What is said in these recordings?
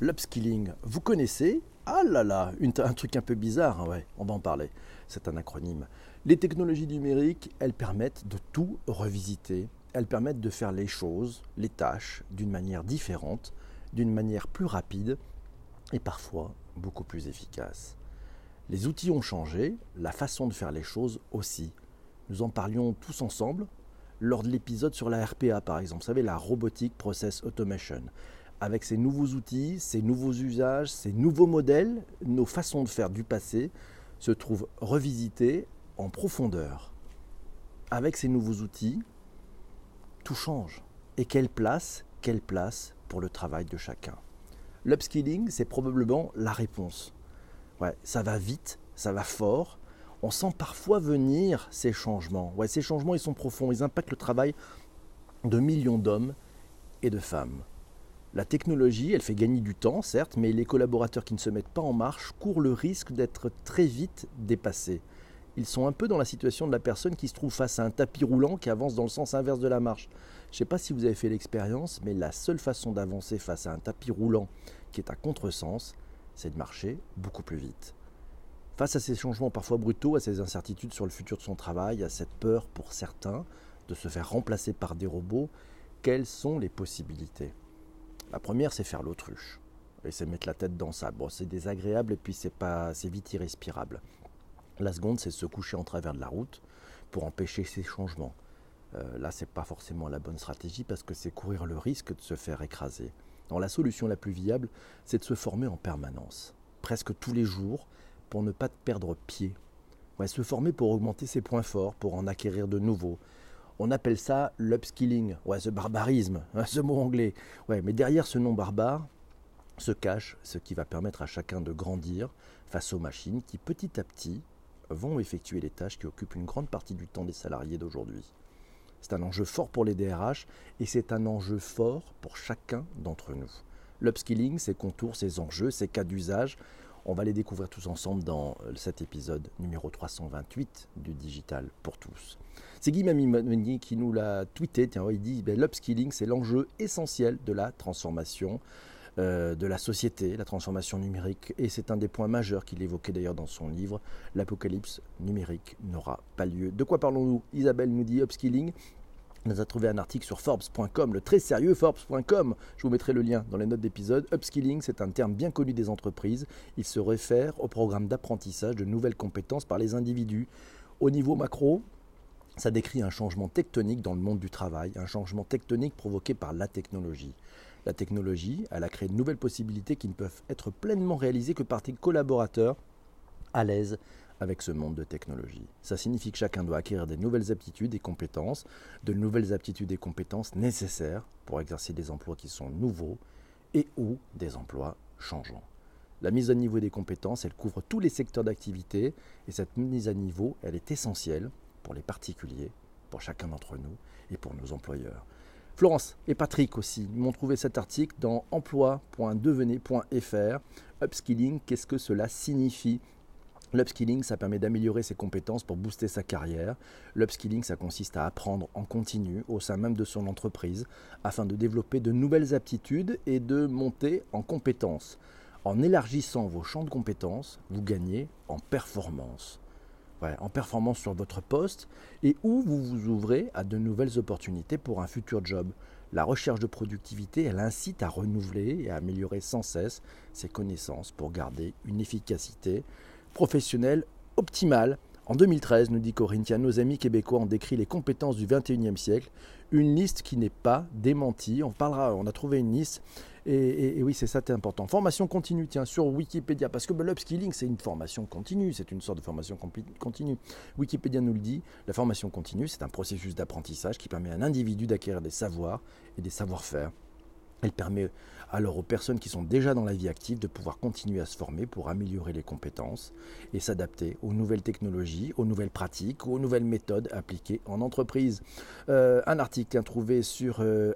L'upskilling, vous connaissez Ah là là, un truc un peu bizarre, hein, on va en parler. C'est un acronyme. Les technologies numériques, elles permettent de tout revisiter. Elles permettent de faire les choses, les tâches, d'une manière différente, d'une manière plus rapide et parfois beaucoup plus efficace. Les outils ont changé, la façon de faire les choses aussi. Nous en parlions tous ensemble lors de l'épisode sur la RPA par exemple, vous savez, la Robotic Process Automation avec ces nouveaux outils, ces nouveaux usages, ces nouveaux modèles, nos façons de faire du passé se trouvent revisitées en profondeur. Avec ces nouveaux outils, tout change. Et quelle place, quelle place pour le travail de chacun L'upskilling, c'est probablement la réponse. Ça va vite, ça va fort. On sent parfois venir ces changements. Ouais, ces changements, ils sont profonds. Ils impactent le travail de millions d'hommes et de femmes. La technologie, elle fait gagner du temps, certes, mais les collaborateurs qui ne se mettent pas en marche courent le risque d'être très vite dépassés. Ils sont un peu dans la situation de la personne qui se trouve face à un tapis roulant qui avance dans le sens inverse de la marche. Je ne sais pas si vous avez fait l'expérience, mais la seule façon d'avancer face à un tapis roulant qui est à contresens, c'est de marcher beaucoup plus vite. Face à ces changements parfois brutaux, à ces incertitudes sur le futur de son travail, à cette peur pour certains de se faire remplacer par des robots, quelles sont les possibilités? La première, c'est faire l'autruche. Et c'est mettre la tête dans ça. Bon, c'est désagréable et puis c'est pas, c'est vite irrespirable. La seconde, c'est se coucher en travers de la route pour empêcher ces changements. Euh, là, c'est pas forcément la bonne stratégie parce que c'est courir le risque de se faire écraser. Alors, la solution la plus viable, c'est de se former en permanence, presque tous les jours, pour ne pas perdre pied. Ouais, se former pour augmenter ses points forts, pour en acquérir de nouveaux, on appelle ça l'upskilling, ouais, ce barbarisme, hein, ce mot anglais. Mais derrière ce nom barbare se cache ce qui va permettre à chacun de grandir face aux machines qui petit à petit vont effectuer les tâches qui occupent une grande partie du temps des salariés d'aujourd'hui. C'est un enjeu fort pour les DRH et c'est un enjeu fort pour chacun d'entre nous. L'upskilling, ses contours, ses enjeux, ses cas d'usage, on va les découvrir tous ensemble dans cet épisode numéro 328 du Digital pour tous. C'est Guy Mamie qui nous l'a tweeté. Tiens, il dit ben, l'upskilling, c'est l'enjeu essentiel de la transformation euh, de la société, la transformation numérique. Et c'est un des points majeurs qu'il évoquait d'ailleurs dans son livre L'apocalypse numérique n'aura pas lieu. De quoi parlons-nous? Isabelle nous dit upskilling. On a trouvé un article sur Forbes.com, le très sérieux Forbes.com. Je vous mettrai le lien dans les notes d'épisode. Upskilling, c'est un terme bien connu des entreprises. Il se réfère au programme d'apprentissage de nouvelles compétences par les individus. Au niveau macro, ça décrit un changement tectonique dans le monde du travail, un changement tectonique provoqué par la technologie. La technologie, elle a créé de nouvelles possibilités qui ne peuvent être pleinement réalisées que par des collaborateurs à l'aise avec ce monde de technologie. Ça signifie que chacun doit acquérir des nouvelles aptitudes et compétences, de nouvelles aptitudes et compétences nécessaires pour exercer des emplois qui sont nouveaux et ou des emplois changeants. La mise à niveau des compétences, elle couvre tous les secteurs d'activité et cette mise à niveau, elle est essentielle pour les particuliers, pour chacun d'entre nous et pour nos employeurs. Florence et Patrick aussi m'ont trouvé cet article dans emploi.devenez.fr. Upskilling, qu'est-ce que cela signifie? L'upskilling, ça permet d'améliorer ses compétences pour booster sa carrière. L'upskilling, ça consiste à apprendre en continu au sein même de son entreprise afin de développer de nouvelles aptitudes et de monter en compétences. En élargissant vos champs de compétences, vous gagnez en performance en performance sur votre poste et où vous vous ouvrez à de nouvelles opportunités pour un futur job. La recherche de productivité, elle incite à renouveler et à améliorer sans cesse ses connaissances pour garder une efficacité professionnelle optimale. En 2013, nous dit Corinthia, nos amis québécois ont décrit les compétences du 21e siècle, une liste qui n'est pas démentie. On parlera, on a trouvé une liste et, oui, c'est ça, c'est important. Formation continue, tiens, sur Wikipédia, parce que l'upskilling, c'est une formation continue, c'est une sorte de formation continue. Wikipédia nous le dit, la formation continue, c'est un processus d'apprentissage qui permet à un individu d'acquérir des savoirs et des savoir-faire. Elle permet alors aux personnes qui sont déjà dans la vie active de pouvoir continuer à se former pour améliorer les compétences et s'adapter aux nouvelles technologies, aux nouvelles pratiques, aux nouvelles méthodes appliquées en entreprise. Euh, un article trouvé sur euh,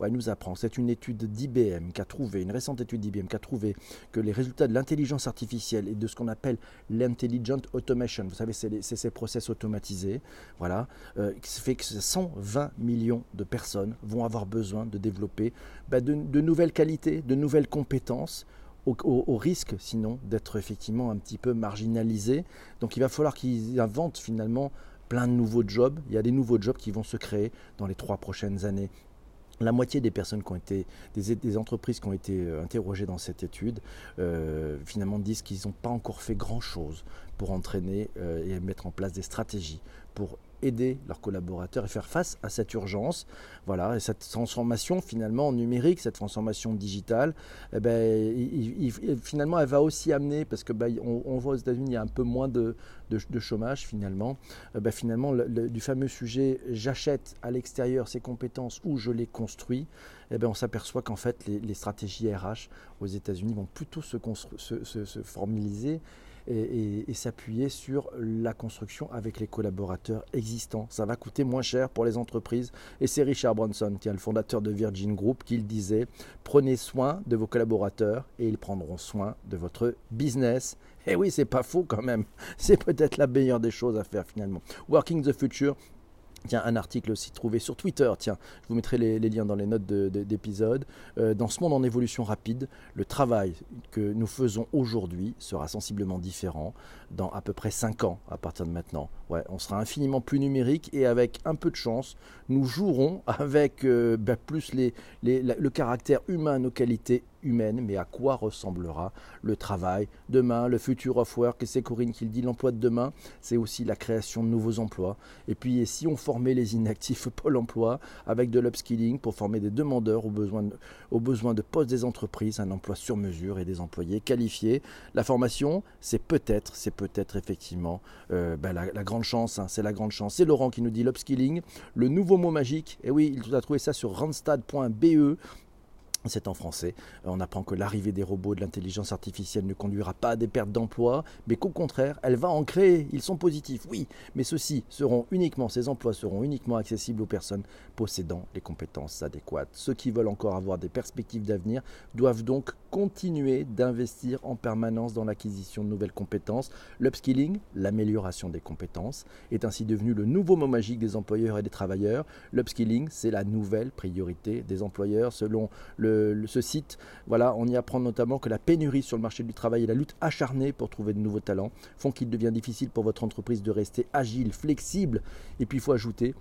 ouais, nous apprend, c'est une étude d'IBM qui a trouvé, une récente étude d'IBM qui a trouvé que les résultats de l'intelligence artificielle et de ce qu'on appelle l'intelligent automation, vous savez, c'est ces process automatisés, voilà, euh, fait que 120 millions de personnes vont avoir besoin de développer bah, de, nouvelles qualités, de nouvelles compétences, au, risque sinon d'être effectivement un petit peu marginalisés. Donc il va falloir qu'ils inventent finalement plein de nouveaux jobs. Il y a des nouveaux jobs qui vont se créer dans les trois prochaines années. La moitié des personnes qui ont été, des, entreprises qui ont été euh, interrogées dans cette étude, euh, finalement disent qu'ils n'ont pas encore fait grand-chose pour entraîner euh, et mettre en place des stratégies pour aider leurs collaborateurs et faire face à cette urgence. Voilà, et cette transformation finalement numérique, cette transformation digitale, eh ben, finalement, elle va aussi amener, parce que on, voit aux États-Unis, il y a un peu moins de, chômage finalement. Eh ben, finalement, du fameux sujet j'achète à l'extérieur ces compétences ou je les construis, eh ben, on s'aperçoit qu'en fait, les, stratégies RH aux États-Unis vont plutôt se, se, se formaliser et, s'appuyer sur la construction avec les collaborateurs existants. Ça va coûter moins cher pour les entreprises. Et c'est Richard Branson, qui est le fondateur de Virgin Group, qui le disait prenez soin de vos collaborateurs et ils prendront soin de votre business. Et oui, c'est pas faux quand même. C'est peut-être la meilleure des choses à faire finalement. Working the Future, Tiens, un article aussi trouvé sur Twitter. Tiens, je vous mettrai les, liens dans les notes d'épisode. Euh, dans ce monde en évolution rapide, le travail que nous faisons aujourd'hui sera sensiblement différent dans à peu près 5 ans à partir de maintenant. Ouais, on sera infiniment plus numérique et avec un peu de chance, nous jouerons avec euh, bah, plus les, le caractère humain, nos qualités humaine, mais à quoi ressemblera le travail demain, le future of work, et c'est Corinne qui le dit, l'emploi de demain, c'est aussi la création de nouveaux emplois. Et puis si on formait les inactifs Pôle emploi avec de l'upskilling pour former des demandeurs aux besoins de, aux postes des entreprises, un emploi sur mesure et des employés qualifiés, la formation, c'est peut-être, c'est peut-être effectivement euh, ben, la, grande chance, hein, c'est la grande chance. C'est Laurent qui nous dit l'upskilling, le nouveau mot magique, et oui, il a trouvé ça sur randstad.be, c'est en français. On apprend que l'arrivée des robots de l'intelligence artificielle ne conduira pas à des pertes d'emplois, mais qu'au contraire, elle va en créer. Ils sont positifs, oui, mais ceux-ci seront uniquement, ces emplois seront uniquement accessibles aux personnes possédant les compétences adéquates. Ceux qui veulent encore avoir des perspectives d'avenir doivent donc continuer d'investir en permanence dans l'acquisition de nouvelles compétences. L'upskilling, l'amélioration des compétences, est ainsi devenu le nouveau mot magique des employeurs et des travailleurs. L'upskilling, c'est la nouvelle priorité des employeurs selon le ce site. Voilà, on y apprend notamment que la pénurie sur le marché du travail et la lutte acharnée pour trouver de nouveaux talents font qu'il devient difficile pour votre entreprise de rester agile, flexible. Et puis il faut ajouter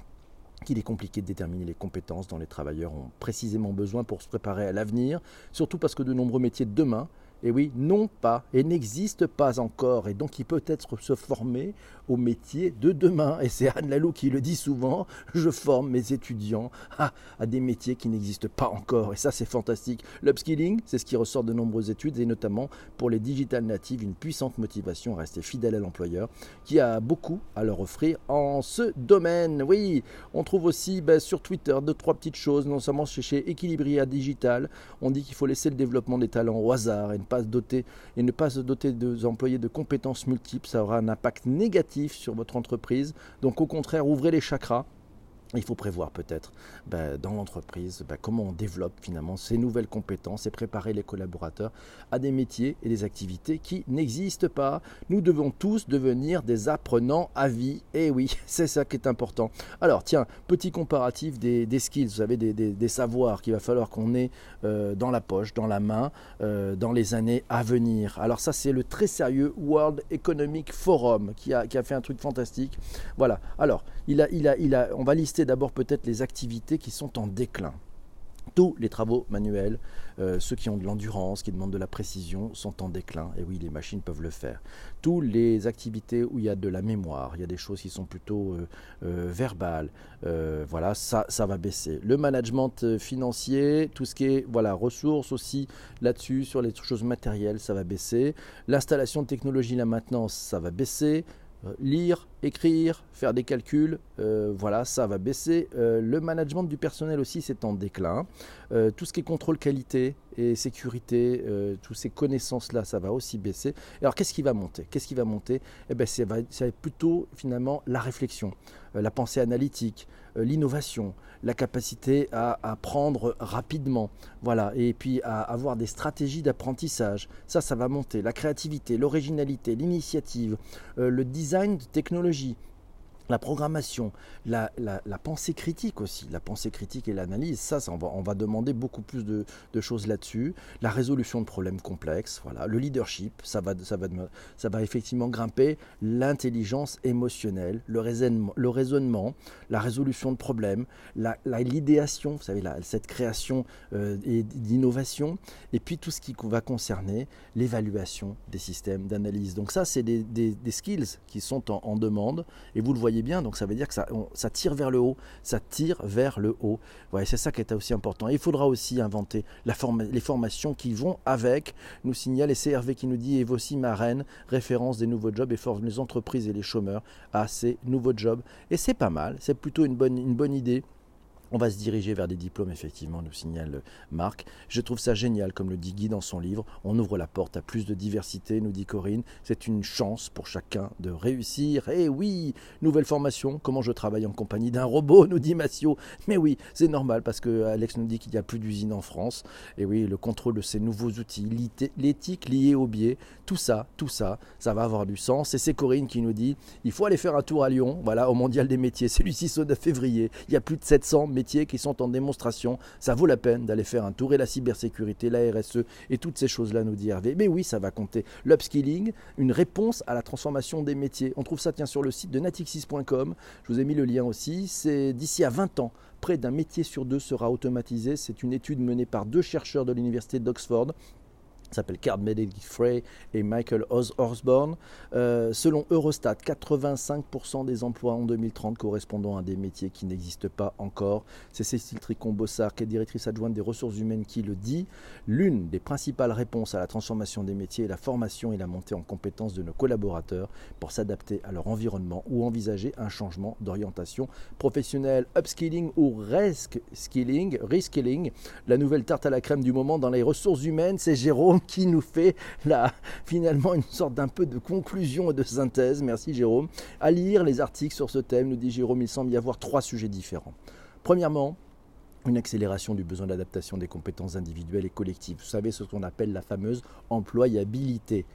qu'il est compliqué de déterminer les compétences dont les travailleurs ont précisément besoin pour se préparer à l'avenir, surtout parce que de nombreux métiers de demain et oui, non pas et n'existe pas encore. Et donc il peut être se former au métier de demain. Et c'est Anne Lalou qui le dit souvent, je forme mes étudiants à, des métiers qui n'existent pas encore. Et ça c'est fantastique. L'upskilling, c'est ce qui ressort de nombreuses études, et notamment pour les digital natives, une puissante motivation à rester fidèle à l'employeur, qui a beaucoup à leur offrir en ce domaine. Oui, on trouve aussi ben, sur Twitter deux, trois petites choses, non seulement chez, Equilibria Digital, on dit qu'il faut laisser le développement des talents au hasard et se doter et ne pas se doter des employés de compétences multiples, ça aura un impact négatif sur votre entreprise. Donc au contraire, ouvrez les chakras il faut prévoir peut-être ben, dans l'entreprise ben, comment on développe finalement ces nouvelles compétences et préparer les collaborateurs à des métiers et des activités qui n'existent pas. Nous devons tous devenir des apprenants à vie. Et oui, c'est ça qui est important. Alors tiens, petit comparatif des, skills, vous savez, des, savoirs qu'il va falloir qu'on ait euh, dans la poche, dans la main, euh, dans les années à venir. Alors ça, c'est le très sérieux World Economic Forum qui a, qui a fait un truc fantastique. Voilà. Alors, il a, il a, il a, on va lister d'abord peut-être les activités qui sont en déclin. Tous les travaux manuels, euh, ceux qui ont de l'endurance, qui demandent de la précision, sont en déclin. Et oui, les machines peuvent le faire. Toutes les activités où il y a de la mémoire, il y a des choses qui sont plutôt euh, euh, verbales, voilà, ça, ça va baisser. Le management financier, tout ce qui est voilà, ressources aussi là-dessus, sur les choses matérielles, ça va baisser. L'installation de technologie, la maintenance, ça va baisser. Lire, écrire, faire des calculs, euh, voilà, ça va baisser. Euh, le management du personnel aussi, c'est en déclin. Euh, tout ce qui est contrôle qualité et sécurité, toutes ces connaissances-là, ça va aussi baisser. alors, qu'est-ce qui va monter? Qu'est-ce qui va monter? Eh ben, c'est plutôt finalement la réflexion, la pensée analytique, l'innovation, la capacité à apprendre rapidement, voilà, et puis à avoir des stratégies d'apprentissage. Ça, ça va monter. La créativité, l'originalité, l'initiative, le design de technologie la programmation, la, pensée critique aussi, la pensée critique et l'analyse, ça, on, va, on, va, demander beaucoup plus de, choses là-dessus. La résolution de problèmes complexes, voilà. le leadership, ça va, ça va, ça va effectivement grimper. L'intelligence émotionnelle, le raisonnement, le raisonnement, la résolution de problèmes, l'idéation, vous savez, cette création euh, d'innovation, et puis tout ce qui va concerner l'évaluation des systèmes d'analyse. Donc ça, c'est des, skills qui sont en, en demande, et vous le voyez bien, donc ça veut dire que ça, tire vers le haut, ça tire vers le haut. Ouais, c'est ça qui est aussi important. il faudra aussi inventer les formations qui vont avec, nous signale et CRV qui nous dit, et voici ma reine, référence des nouveaux jobs et forme les entreprises et les chômeurs à ces nouveaux jobs. Et c'est pas mal, c'est plutôt une bonne, une bonne idée. On va se diriger vers des diplômes, effectivement, nous signale Marc. Je trouve ça génial, comme le dit Guy dans son livre. On ouvre la porte à plus de diversité, nous dit Corinne. C'est une chance pour chacun de réussir. Eh oui, nouvelle formation, comment je travaille en compagnie d'un robot, nous dit Massio. Mais oui, c'est normal, parce que Alex nous dit qu'il n'y a plus d'usine en France. Et oui, le contrôle de ces nouveaux outils, l'éthique liée au biais, tout ça, tout ça, ça va avoir du sens. Et c'est Corinne qui nous dit, il faut aller faire un tour à Lyon, voilà, au Mondial des métiers. C'est le 6 au 9 février. Il y a plus de 700 métiers qui sont en démonstration. Ça vaut la peine d'aller faire un tour. Et la cybersécurité, la RSE et toutes ces choses-là, nous dit Hervé. Mais oui, ça va compter. L'upskilling, une réponse à la transformation des métiers. On trouve ça tiens, sur le site de natixis.com. Je vous ai mis le lien aussi. C'est d'ici à 20 ans, près d'un métier sur deux sera automatisé. C'est une étude menée par deux chercheurs de l'université d'Oxford s'appelle Card Frey et Michael Osborne. Euh, selon Eurostat, 85% des emplois en 2030 correspondant à des métiers qui n'existent pas encore. C'est Cécile Tricon-Bossard, qui est directrice adjointe des ressources humaines, qui le dit. L'une des principales réponses à la transformation des métiers est la formation et la montée en compétences de nos collaborateurs pour s'adapter à leur environnement ou envisager un changement d'orientation professionnelle. Upskilling ou reskilling, reskilling, la nouvelle tarte à la crème du moment dans les ressources humaines, c'est Jérôme qui nous fait là, finalement une sorte d'un peu de conclusion et de synthèse. Merci Jérôme. À lire les articles sur ce thème, nous dit Jérôme, il semble y avoir trois sujets différents. Premièrement, une accélération du besoin d'adaptation des compétences individuelles et collectives. Vous savez ce qu'on appelle la fameuse employabilité.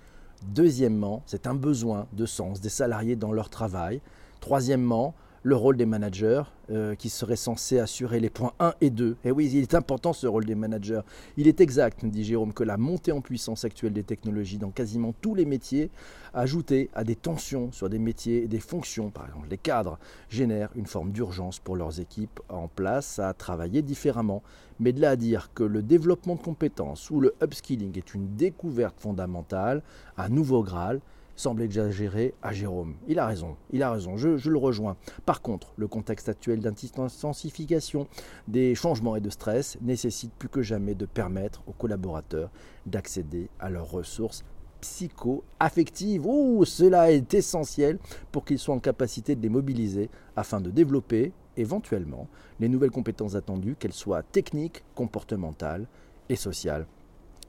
Deuxièmement, c'est un besoin de sens des salariés dans leur travail. Troisièmement, le rôle des managers euh, qui serait censé assurer les points 1 et 2. Et oui, il est important ce rôle des managers. Il est exact, nous dit Jérôme, que la montée en puissance actuelle des technologies dans quasiment tous les métiers, ajoutée à des tensions sur des métiers et des fonctions, par exemple les cadres, génère une forme d'urgence pour leurs équipes en place à travailler différemment. Mais de là à dire que le développement de compétences ou le upskilling est une découverte fondamentale, un nouveau Graal, semble exagéré à Jérôme. Il a raison, il a raison, je, le rejoins. Par contre, le contexte actuel d'intensification des changements et de stress nécessite plus que jamais de permettre aux collaborateurs d'accéder à leurs ressources psycho-affectives. Ouh, cela est essentiel pour qu'ils soient en capacité de les mobiliser afin de développer éventuellement les nouvelles compétences attendues, qu'elles soient techniques, comportementales et sociales.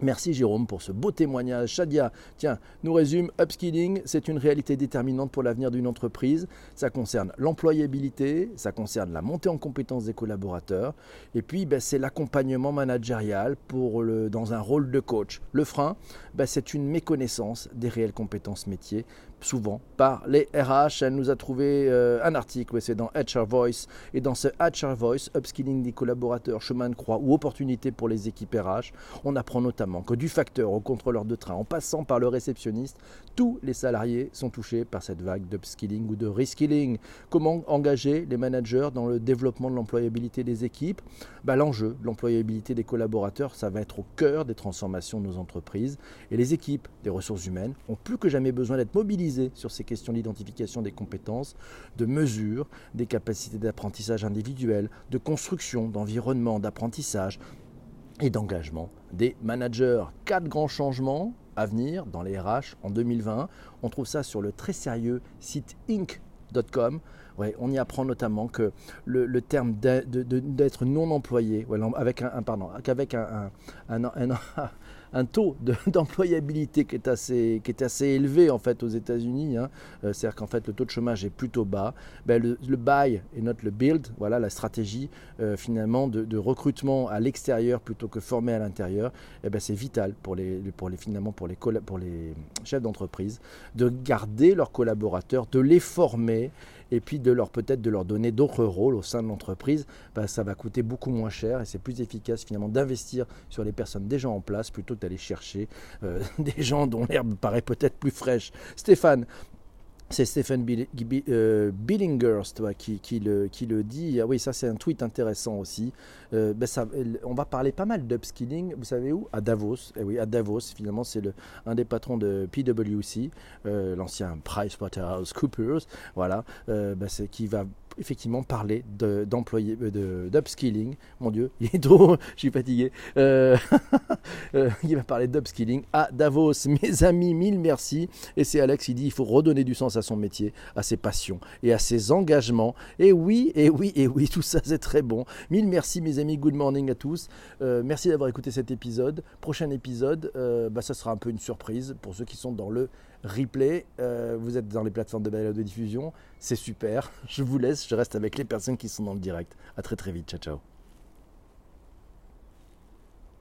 Merci Jérôme pour ce beau témoignage. Shadia, tiens, nous résume, upskilling, c'est une réalité déterminante pour l'avenir d'une entreprise. Ça concerne l'employabilité, ça concerne la montée en compétences des collaborateurs, et puis ben, c'est l'accompagnement managérial dans un rôle de coach. Le frein, ben, c'est une méconnaissance des réelles compétences métiers souvent par les RH. Elle nous a trouvé euh, un article, c'est dans HR Voice. Et dans ce HR Voice, Upskilling des collaborateurs, chemin de croix ou opportunité pour les équipes RH, on apprend notamment que du facteur au contrôleur de train, en passant par le réceptionniste, tous les salariés sont touchés par cette vague d'upskilling ou de reskilling. Comment engager les managers dans le développement de l'employabilité des équipes? Bah, L'enjeu, l'employabilité des collaborateurs, ça va être au cœur des transformations de nos entreprises. Et les équipes des ressources humaines ont plus que jamais besoin d'être mobilisées sur ces questions d'identification des compétences, de mesure des capacités d'apprentissage individuel, de construction d'environnement d'apprentissage et d'engagement des managers. Quatre grands changements à venir dans les RH en 2020. On trouve ça sur le très sérieux site inc.com. On y apprend notamment que le, terme d'être non employé, avec un, qu'avec un, taux d'employabilité qui, est assez, élevé en fait aux États-Unis, hein. euh, c'est-à-dire qu'en fait le taux de chômage est plutôt bas, ben, le, buy et not le build, voilà la stratégie euh, finalement de, recrutement à l'extérieur plutôt que formé à l'intérieur, eh ben, c'est vital pour les, pour pour les chefs d'entreprise de garder leurs collaborateurs, de les former et puis de leur peut-être de leur donner d'autres rôles au sein de l'entreprise. Bah, ça va coûter beaucoup moins cher et c'est plus efficace finalement d'investir sur les personnes déjà en place plutôt que d'aller chercher euh, des gens dont l'herbe paraît peut-être plus fraîche. Stéphane, c'est Stephen euh, Billingers qui, le, qui, dit. Ah oui, ça c'est un tweet intéressant aussi. Euh, ben on va parler pas mal d'upskilling. Vous savez où? À Davos. Eh oui, à Davos. Finalement, c'est un des patrons de PwC, euh, l'ancien PricewaterhouseCoopers. Voilà, ben c'est qui va effectivement parler d'employés, de, d'upskilling. Mon Dieu, il est trop, je suis fatigué. Euh, euh, il va parler d'upskilling à Davos. Mes amis, mille merci. Et c'est Alex, il dit il faut redonner du sens à son métier, à ses passions et à ses engagements. Et oui, et oui, et oui, tout ça c'est très bon. Mille merci mes amis, good morning à tous. Euh, merci d'avoir écouté cet épisode. Prochain épisode, bah, ça sera un peu une surprise pour ceux qui sont dans le replay. vous êtes dans les plateformes de balade de diffusion. C'est super. Je vous laisse. Je reste avec les personnes qui sont dans le direct. À très très vite. Ciao ciao.